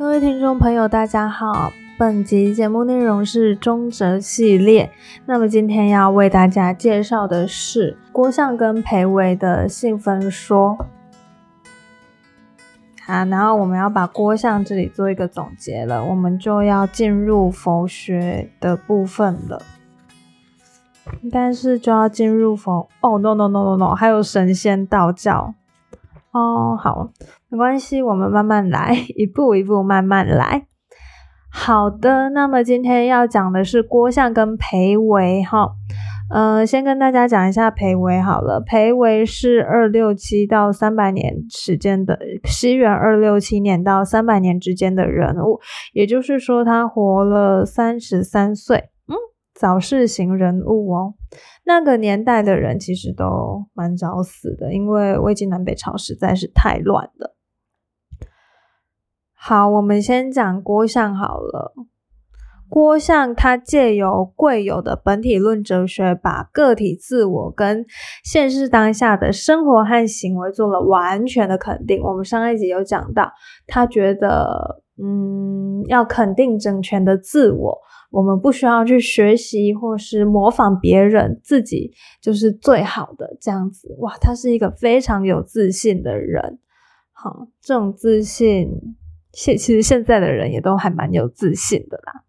各位听众朋友，大家好。本集节目内容是中哲系列，那么今天要为大家介绍的是郭象跟裴伟的性分说。好，然后我们要把郭象这里做一个总结了，我们就要进入佛学的部分了。但是就要进入佛哦，no no no no no，还有神仙道教。哦，好，没关系，我们慢慢来，一步一步慢慢来。好的，那么今天要讲的是郭象跟裴维哈，呃，先跟大家讲一下裴维好了。裴维是二六七到三百年时间的西元二六七年到三百年之间的人物，也就是说他活了三十三岁，早逝型人物哦。那个年代的人其实都蛮早死的，因为魏晋南北朝实在是太乱了。好，我们先讲郭象好了。郭象他借由贵有的本体论哲学，把个体自我跟现实当下的生活和行为做了完全的肯定。我们上一集有讲到，他觉得，嗯，要肯定整全的自我，我们不需要去学习或是模仿别人，自己就是最好的这样子。哇，他是一个非常有自信的人。好，这种自信。现其实现在的人也都还蛮有自信的啦。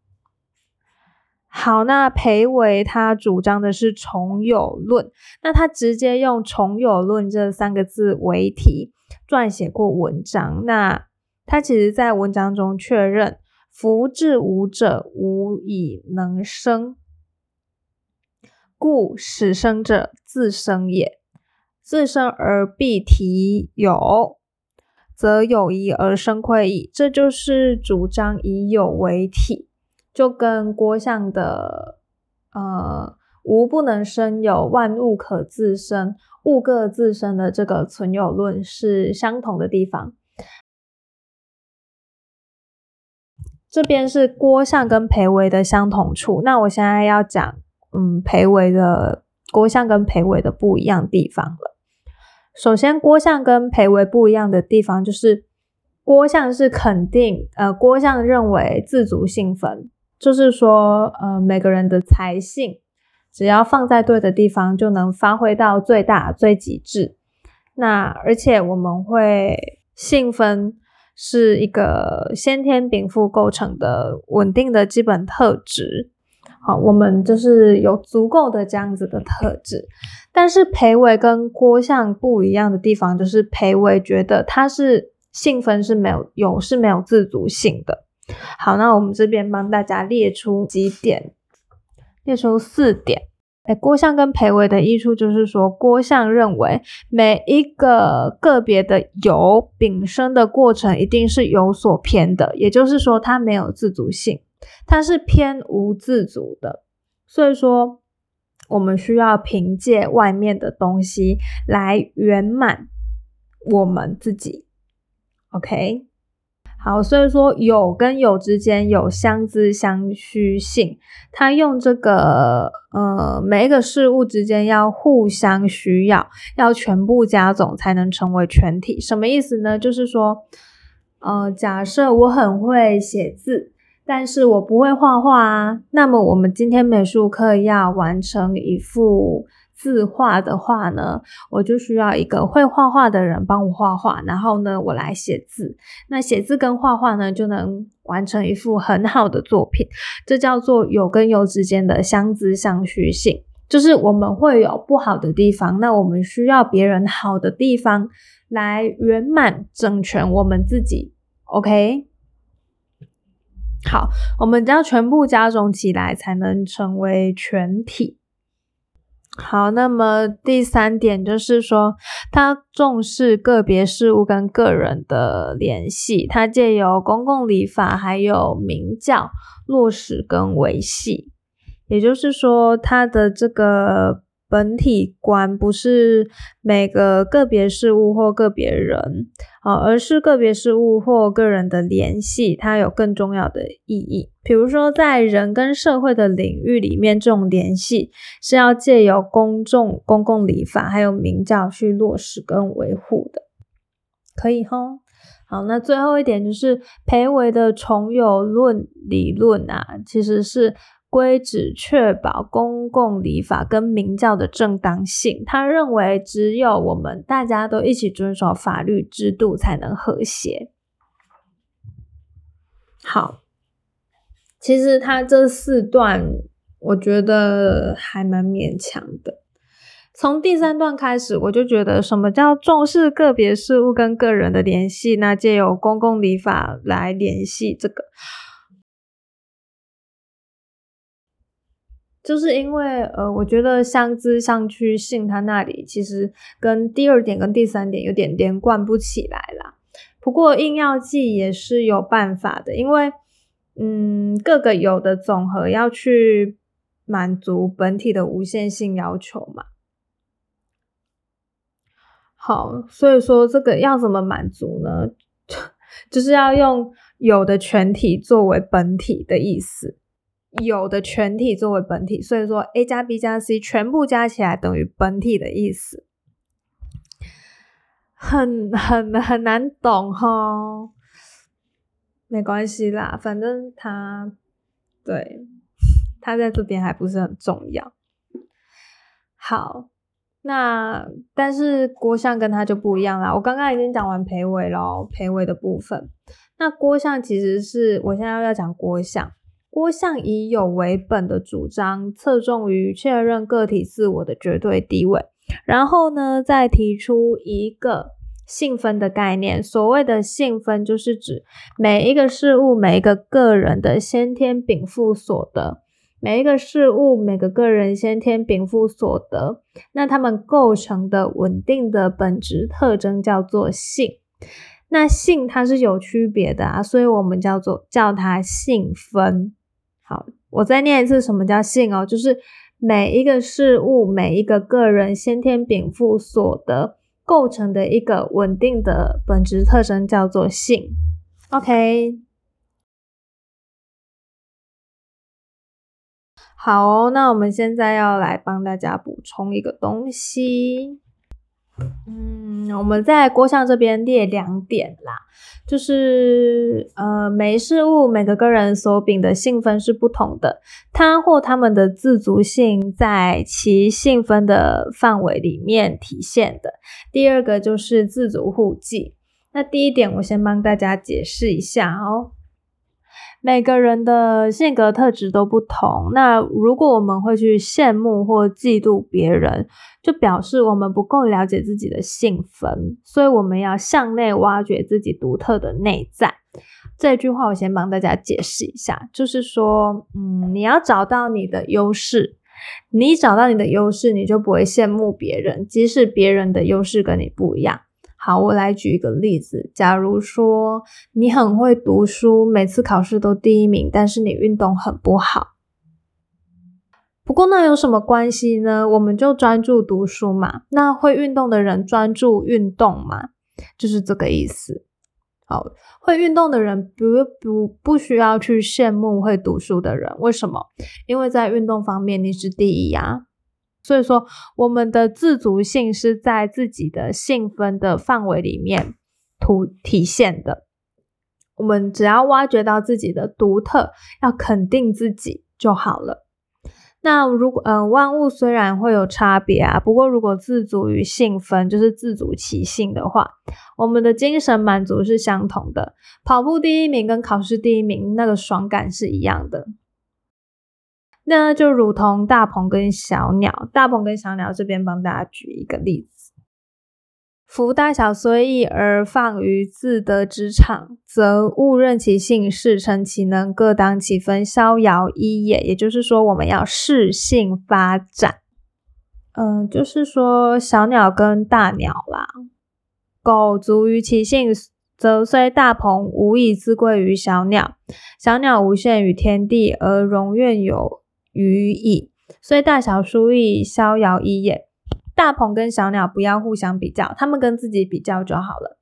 好，那裴维他主张的是重有论，那他直接用重有论这三个字为题撰写过文章。那他其实在文章中确认：福至无者，无以能生，故始生者自生也。自生而必体有。则有疑而生愧矣，这就是主张以有为体，就跟郭象的呃无不能生有，万物可自生，物各自生的这个存有论是相同的地方。这边是郭象跟裴维的相同处，那我现在要讲嗯裴维的郭象跟裴维的不一样地方了。首先，郭象跟裴维不一样的地方就是，郭象是肯定，呃，郭象认为自足性分，就是说，呃，每个人的才性，只要放在对的地方，就能发挥到最大、最极致。那而且我们会性分是一个先天禀赋构成的稳定的基本特质。好，我们就是有足够的这样子的特质，但是裴伟跟郭相不一样的地方，就是裴伟觉得他是性分是没有有是没有自主性的。好，那我们这边帮大家列出几点，列出四点。哎，郭象跟裴伟的益处就是说，郭象认为每一个个别的有丙生的过程一定是有所偏的，也就是说，它没有自主性。它是偏无自主的，所以说我们需要凭借外面的东西来圆满我们自己。OK，好，所以说有跟有之间有相知相需性，它用这个呃每一个事物之间要互相需要，要全部加总才能成为全体。什么意思呢？就是说，呃，假设我很会写字。但是我不会画画啊，那么我们今天美术课要完成一幅字画的话呢，我就需要一个会画画的人帮我画画，然后呢，我来写字。那写字跟画画呢，就能完成一幅很好的作品。这叫做有跟有之间的相知相需性，就是我们会有不好的地方，那我们需要别人好的地方来圆满整全我们自己。OK。好，我们只要全部加总起来，才能成为全体。好，那么第三点就是说，他重视个别事物跟个人的联系，他借由公共礼法还有明教落实跟维系，也就是说，他的这个。本体观不是每个个别事物或个别人啊，而是个别事物或个人的联系，它有更重要的意义。比如说，在人跟社会的领域里面，这种联系是要借由公众、公共礼法还有名教去落实跟维护的，可以哈。好，那最后一点就是裴维的重有论理论啊，其实是规止确保公共礼法跟明教的正当性。他认为只有我们大家都一起遵守法律制度，才能和谐。好，其实他这四段我觉得还蛮勉强的。从第三段开始，我就觉得什么叫重视个别事物跟个人的联系？那借由公共礼法来联系这个，就是因为呃，我觉得相知相去性它那里其实跟第二点跟第三点有点连贯不起来啦。不过硬要记也是有办法的，因为嗯，各个有的总和要去满足本体的无限性要求嘛。好，所以说这个要怎么满足呢？就是要用有的全体作为本体的意思，有的全体作为本体，所以说 a 加 b 加 c 全部加起来等于本体的意思，很很很难懂哈。没关系啦，反正他对他在这边还不是很重要。好。那但是郭象跟他就不一样啦。我刚刚已经讲完裴伟咯，裴伟的部分。那郭象其实是我现在要讲郭象。郭象以有为本的主张，侧重于确认个体自我的绝对地位，然后呢，再提出一个性分的概念。所谓的性分，就是指每一个事物、每一个个人的先天禀赋所得。每一个事物，每个个人先天禀赋所得，那他们构成的稳定的本质特征叫做性。那性它是有区别的啊，所以我们叫做叫它性分。好，我再念一次，什么叫性哦？就是每一个事物，每一个个人先天禀赋所得构成的一个稳定的本质特征叫做性。OK。好，那我们现在要来帮大家补充一个东西。嗯，我们在郭象这边列两点啦，就是呃，每事物每个个人所禀的性分是不同的，他或他们的自足性在其性分的范围里面体现的。第二个就是自足互济。那第一点，我先帮大家解释一下哦。每个人的性格特质都不同，那如果我们会去羡慕或嫉妒别人，就表示我们不够了解自己的性分，所以我们要向内挖掘自己独特的内在。这句话我先帮大家解释一下，就是说，嗯，你要找到你的优势，你找到你的优势，你就不会羡慕别人，即使别人的优势跟你不一样。好，我来举一个例子。假如说你很会读书，每次考试都第一名，但是你运动很不好。不过那有什么关系呢？我们就专注读书嘛。那会运动的人专注运动嘛，就是这个意思。好，会运动的人不不不需要去羡慕会读书的人。为什么？因为在运动方面你是第一呀。所以说，我们的自足性是在自己的性分的范围里面图体现的。我们只要挖掘到自己的独特，要肯定自己就好了。那如果嗯，万物虽然会有差别啊，不过如果自足于性分，就是自足其性的话，我们的精神满足是相同的。跑步第一名跟考试第一名那个爽感是一样的。那就如同大鹏跟小鸟，大鹏跟小鸟这边帮大家举一个例子：夫大小虽异，而放于自得之场，则勿任其性，事成其能，各当其分，逍遥一也。也就是说，我们要适性发展。嗯，就是说小鸟跟大鸟啦，苟足于其性，则虽大鹏无以自贵于小鸟，小鸟无限于天地，而容愿有。予矣，所以大小殊异，逍遥一也。大鹏跟小鸟不要互相比较，他们跟自己比较就好了。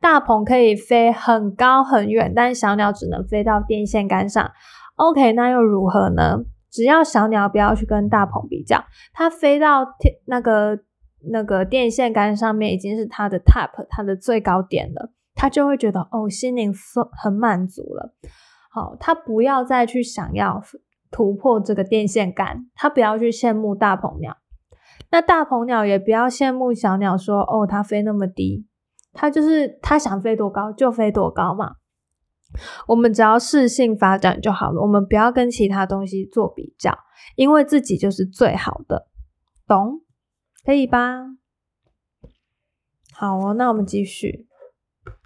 大鹏可以飞很高很远，但小鸟只能飞到电线杆上。OK，那又如何呢？只要小鸟不要去跟大鹏比较，它飞到天那个那个电线杆上面已经是它的 top，它的最高点了。他就会觉得哦，心灵很满足了。好，他不要再去想要突破这个电线杆，他不要去羡慕大鹏鸟。那大鹏鸟也不要羡慕小鸟，说哦，它飞那么低，它就是它想飞多高就飞多高嘛。我们只要适性发展就好了，我们不要跟其他东西做比较，因为自己就是最好的，懂？可以吧？好哦，那我们继续，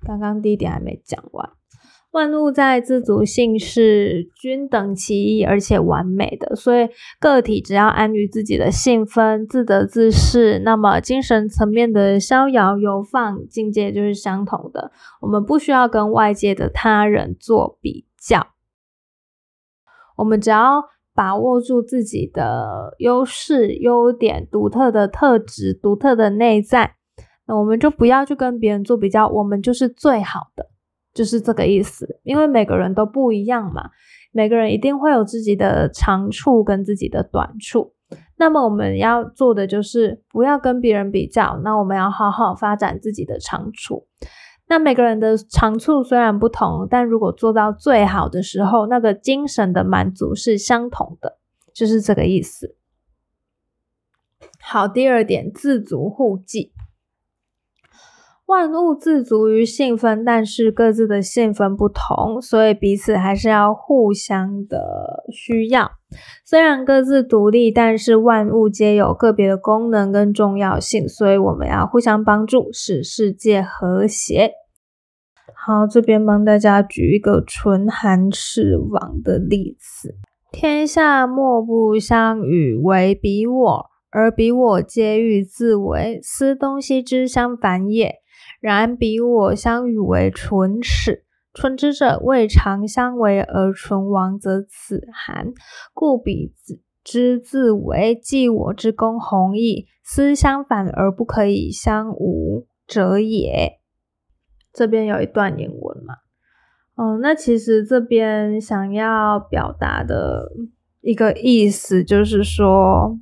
刚刚第一点还没讲完。万物在自足性是均等其一而且完美的，所以个体只要安于自己的性分，自得自适，那么精神层面的逍遥游放境界就是相同的。我们不需要跟外界的他人做比较，我们只要把握住自己的优势、优点、独特的特质、独特的内在，那我们就不要去跟别人做比较，我们就是最好的。就是这个意思，因为每个人都不一样嘛，每个人一定会有自己的长处跟自己的短处。那么我们要做的就是不要跟别人比较，那我们要好好发展自己的长处。那每个人的长处虽然不同，但如果做到最好的时候，那个精神的满足是相同的，就是这个意思。好，第二点，自足互济。万物自足于性分，但是各自的性分不同，所以彼此还是要互相的需要。虽然各自独立，但是万物皆有个别的功能跟重要性，所以我们要互相帮助，使世界和谐。好，这边帮大家举一个唇寒齿亡的例子：天下莫不相与为彼我，而彼我皆欲自为，思东西之相反也。然彼我相与为唇齿，唇之者未尝相为而唇亡，则此寒。故彼子之自为，即我之功弘毅，思相反而不可以相无者也。这边有一段英文嘛？哦，那其实这边想要表达的一个意思就是说。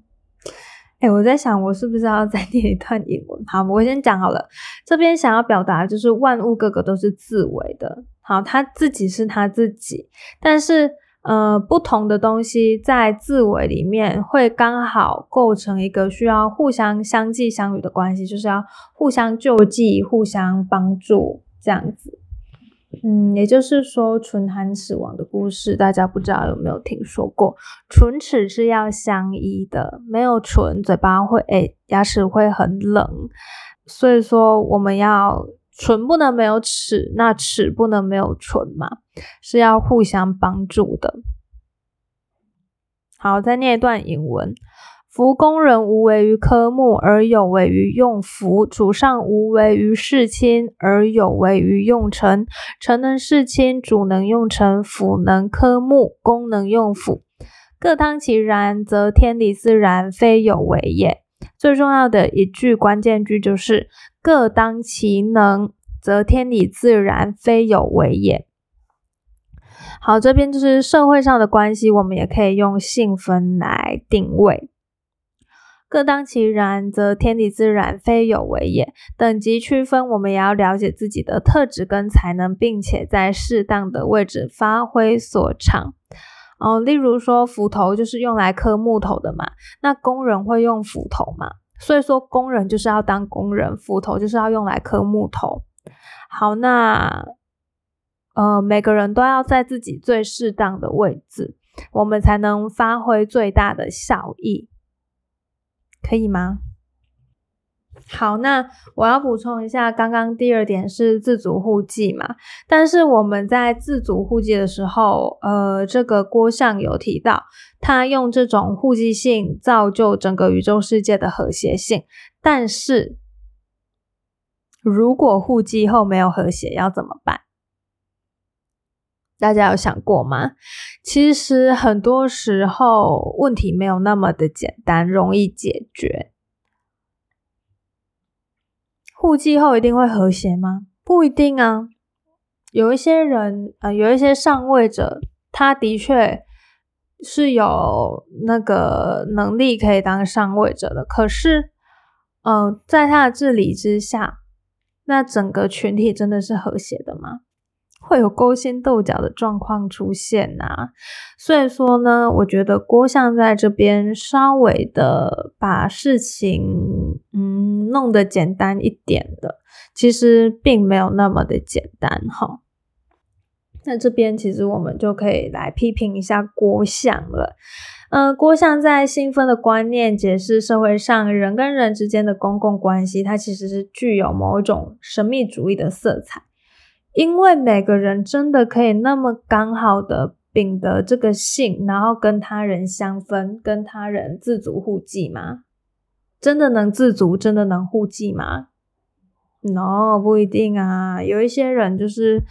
哎，我在想，我是不是要再念一段英文？好，我先讲好了。这边想要表达就是万物个个都是自为的，好，他自己是他自己，但是呃，不同的东西在自为里面会刚好构成一个需要互相相济相与的关系，就是要互相救济、互相帮助这样子。嗯，也就是说，唇寒齿亡的故事，大家不知道有没有听说过？唇齿是要相依的，没有唇，嘴巴会哎，牙齿会很冷。所以说，我们要唇不能没有齿，那齿不能没有唇嘛，是要互相帮助的。好，再念一段引文。夫工人无为于科目，而有为于用服；主上无为于事亲，而有为于用臣。臣能事亲，主能用臣，辅能科目，功能用辅。各当其然，则天理自然，非有为也。最重要的一句关键句就是“各当其能，则天理自然，非有为也”。好，这边就是社会上的关系，我们也可以用性分来定位。各当其然，则天理自然，非有为也。等级区分，我们也要了解自己的特质跟才能，并且在适当的位置发挥所长。哦，例如说斧头就是用来刻木头的嘛，那工人会用斧头嘛？所以说工人就是要当工人，斧头就是要用来刻木头。好，那呃，每个人都要在自己最适当的位置，我们才能发挥最大的效益。可以吗？好，那我要补充一下，刚刚第二点是自主互济嘛？但是我们在自主互济的时候，呃，这个郭象有提到，他用这种互济性造就整个宇宙世界的和谐性。但是如果互济后没有和谐，要怎么办？大家有想过吗？其实很多时候问题没有那么的简单，容易解决。互济后一定会和谐吗？不一定啊。有一些人，呃，有一些上位者，他的确是有那个能力可以当上位者的。可是，嗯，在他的治理之下，那整个群体真的是和谐的吗？会有勾心斗角的状况出现呐。所以说呢，我觉得郭相在这边稍微的把事情嗯弄得简单一点的，其实并没有那么的简单哈。那这边其实我们就可以来批评一下郭相了。嗯，郭相在新分的观念解释社会上人跟人之间的公共关系，它其实是具有某一种神秘主义的色彩。因为每个人真的可以那么刚好的秉得这个性，然后跟他人相分，跟他人自足互济吗？真的能自足，真的能互济吗？No，不一定啊。有一些人就是。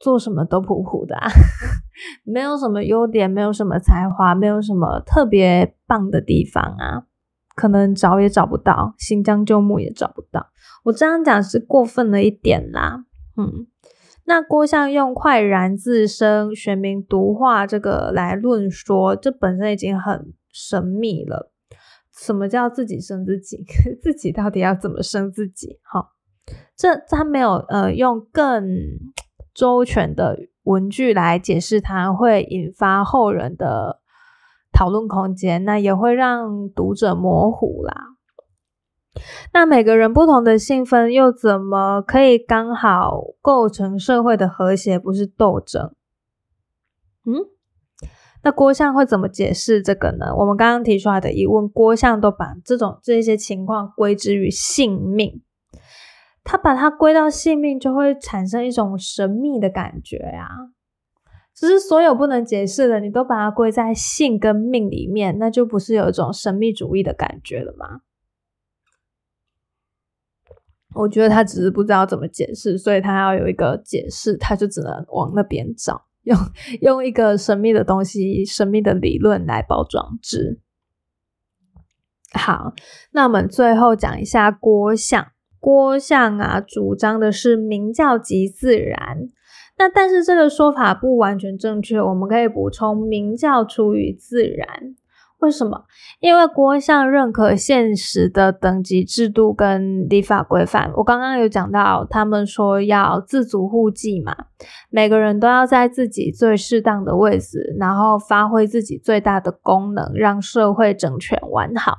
做什么都普普的，啊，没有什么优点，没有什么才华，没有什么特别棒的地方啊，可能找也找不到，新疆旧木也找不到。我这样讲是过分了一点啦，嗯。那郭相用快然自生、玄冥独化这个来论说，这本身已经很神秘了。什么叫自己生自己？自己到底要怎么生自己？哈，这他没有呃用更。周全的文句来解释它，会引发后人的讨论空间，那也会让读者模糊啦。那每个人不同的性分，又怎么可以刚好构成社会的和谐，不是斗争？嗯，那郭相会怎么解释这个呢？我们刚刚提出来的疑问，郭相都把这种这些情况归之于性命。他把它归到性命，就会产生一种神秘的感觉呀。只是所有不能解释的，你都把它归在性跟命里面，那就不是有一种神秘主义的感觉了吗？我觉得他只是不知道怎么解释，所以他要有一个解释，他就只能往那边找，用用一个神秘的东西、神秘的理论来包装之。好，那我们最后讲一下郭相。郭相啊，主张的是明教即自然，那但是这个说法不完全正确，我们可以补充明教出于自然。为什么？因为郭相认可现实的等级制度跟立法规范。我刚刚有讲到，他们说要自足互济嘛，每个人都要在自己最适当的位置，然后发挥自己最大的功能，让社会整全完好。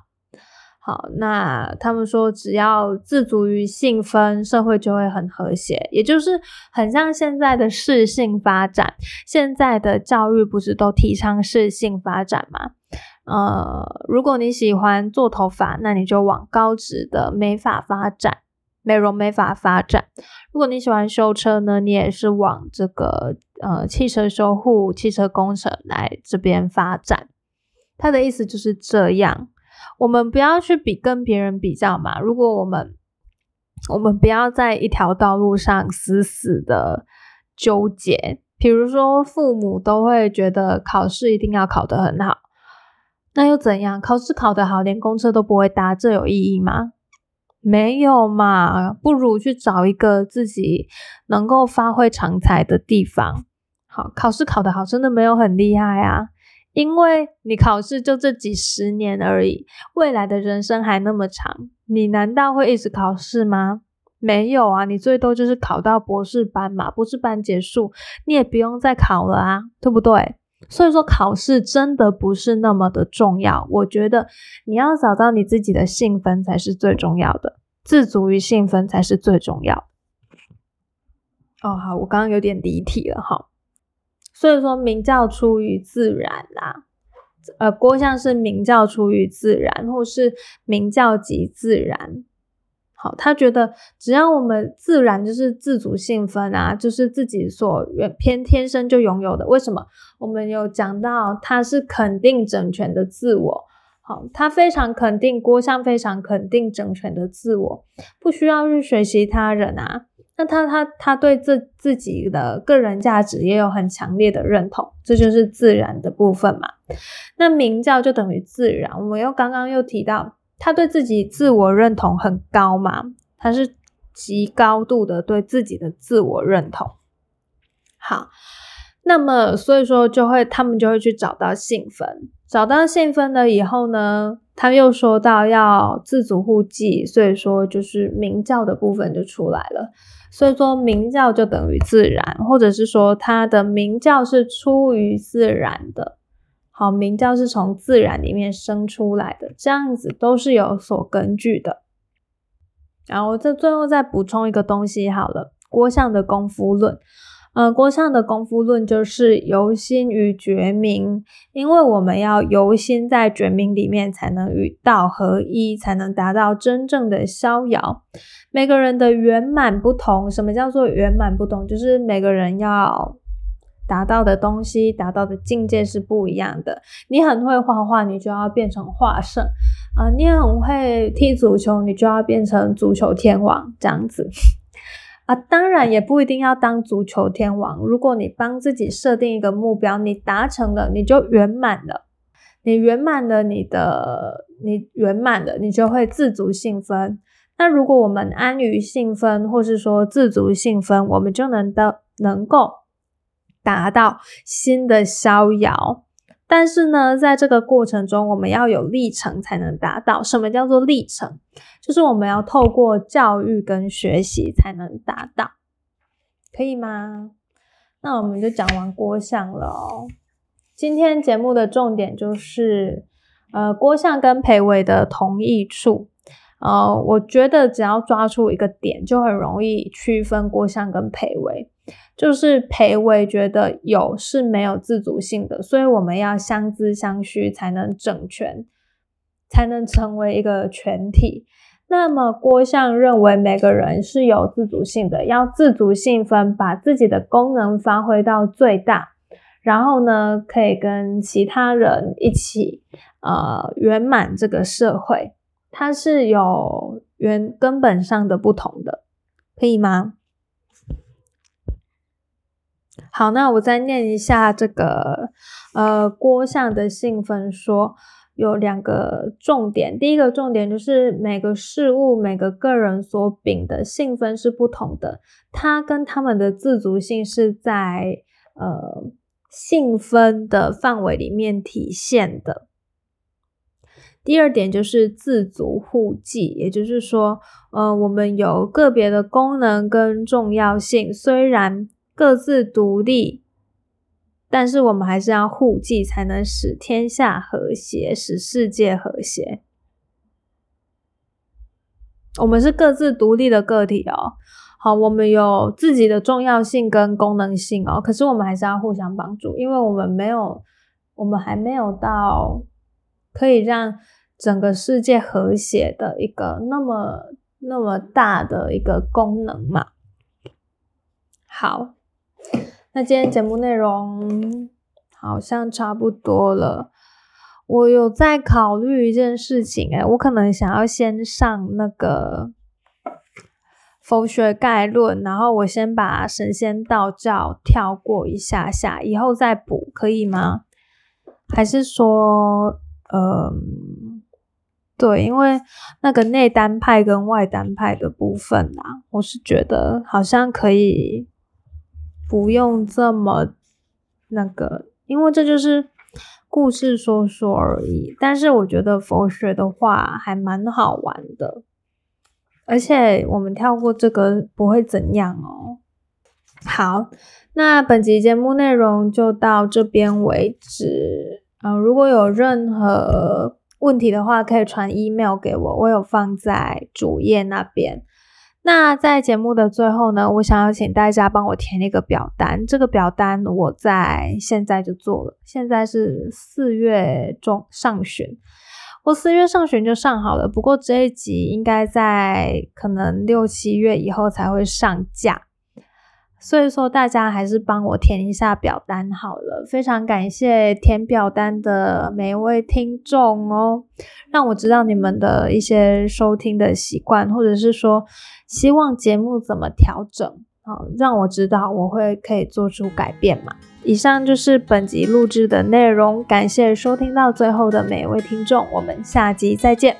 好，那他们说，只要自足于性分，社会就会很和谐，也就是很像现在的适性发展。现在的教育不是都提倡适性发展吗？呃，如果你喜欢做头发，那你就往高职的美发发展，美容美发发展。如果你喜欢修车呢，你也是往这个呃汽车修护、汽车工程来这边发展。他的意思就是这样。我们不要去比跟别人比较嘛。如果我们我们不要在一条道路上死死的纠结，比如说父母都会觉得考试一定要考得很好，那又怎样？考试考得好，连公车都不会搭，这有意义吗？没有嘛。不如去找一个自己能够发挥长才的地方。好，考试考得好，真的没有很厉害啊。因为你考试就这几十年而已，未来的人生还那么长，你难道会一直考试吗？没有啊，你最多就是考到博士班嘛，博士班结束，你也不用再考了啊，对不对？所以说考试真的不是那么的重要，我觉得你要找到你自己的兴分才是最重要的，自足于兴分才是最重要。哦，好，我刚刚有点离题了哈。所以说，名教出于自然啦，呃，郭象是名教出于自然，或是名教即自然。好，他觉得只要我们自然就是自主性分啊，就是自己所原偏天生就拥有的。为什么？我们有讲到他是肯定整全的自我。好，他非常肯定郭相非常肯定整全的自我，不需要去学习他人啊。那他他他对自自己的个人价值也有很强烈的认同，这就是自然的部分嘛。那名教就等于自然，我们又刚刚又提到，他对自己自我认同很高嘛，他是极高度的对自己的自我认同。好，那么所以说就会他们就会去找到性分，找到性分了以后呢？他又说到要自主互济，所以说就是明教的部分就出来了。所以说明教就等于自然，或者是说它的明教是出于自然的。好，明教是从自然里面生出来的，这样子都是有所根据的。然后这最后再补充一个东西好了，郭象的功夫论。呃，郭象的功夫论就是由心与觉明，因为我们要由心在觉明里面，才能与道合一，才能达到真正的逍遥。每个人的圆满不同，什么叫做圆满不同？就是每个人要达到的东西、达到的境界是不一样的。你很会画画，你就要变成画圣啊；你很会踢足球，你就要变成足球天王这样子。啊，当然也不一定要当足球天王。如果你帮自己设定一个目标，你达成了，你就圆满了。你圆满了，你的你圆满了，你就会自足幸分。那如果我们安于幸分，或是说自足幸分，我们就能的能够达到新的逍遥。但是呢，在这个过程中，我们要有历程才能达到。什么叫做历程？就是我们要透过教育跟学习才能达到，可以吗？那我们就讲完郭象了哦。今天节目的重点就是，呃，郭象跟裴伟的同义处。呃，我觉得只要抓出一个点，就很容易区分郭象跟裴伟。就是裴伟觉得有是没有自主性的，所以我们要相资相需才能整全，才能成为一个全体。那么郭象认为每个人是有自主性的，要自主性分，把自己的功能发挥到最大，然后呢，可以跟其他人一起呃圆满这个社会。它是有原根本上的不同的，可以吗？好，那我再念一下这个呃郭象的信分说，有两个重点。第一个重点就是每个事物、每个个人所秉的信分是不同的，它跟他们的自足性是在呃信分的范围里面体现的。第二点就是自足互济，也就是说，呃，我们有个别的功能跟重要性，虽然。各自独立，但是我们还是要互济，才能使天下和谐，使世界和谐。我们是各自独立的个体哦。好，我们有自己的重要性跟功能性哦。可是我们还是要互相帮助，因为我们没有，我们还没有到可以让整个世界和谐的一个那么那么大的一个功能嘛。好。那今天节目内容好像差不多了。我有在考虑一件事情，哎，我可能想要先上那个佛学概论，然后我先把神仙道教跳过一下下，以后再补，可以吗？还是说，嗯，对，因为那个内丹派跟外丹派的部分啊，我是觉得好像可以。不用这么那个，因为这就是故事说说而已。但是我觉得佛学的话还蛮好玩的，而且我们跳过这个不会怎样哦。好，那本集节目内容就到这边为止。嗯，如果有任何问题的话，可以传 email 给我，我有放在主页那边。那在节目的最后呢，我想要请大家帮我填一个表单。这个表单我在现在就做了，现在是四月中上旬，我四月上旬就上好了。不过这一集应该在可能六七月以后才会上架。所以说，大家还是帮我填一下表单好了。非常感谢填表单的每一位听众哦，让我知道你们的一些收听的习惯，或者是说希望节目怎么调整，好让我知道，我会可以做出改变嘛。以上就是本集录制的内容，感谢收听到最后的每一位听众，我们下集再见。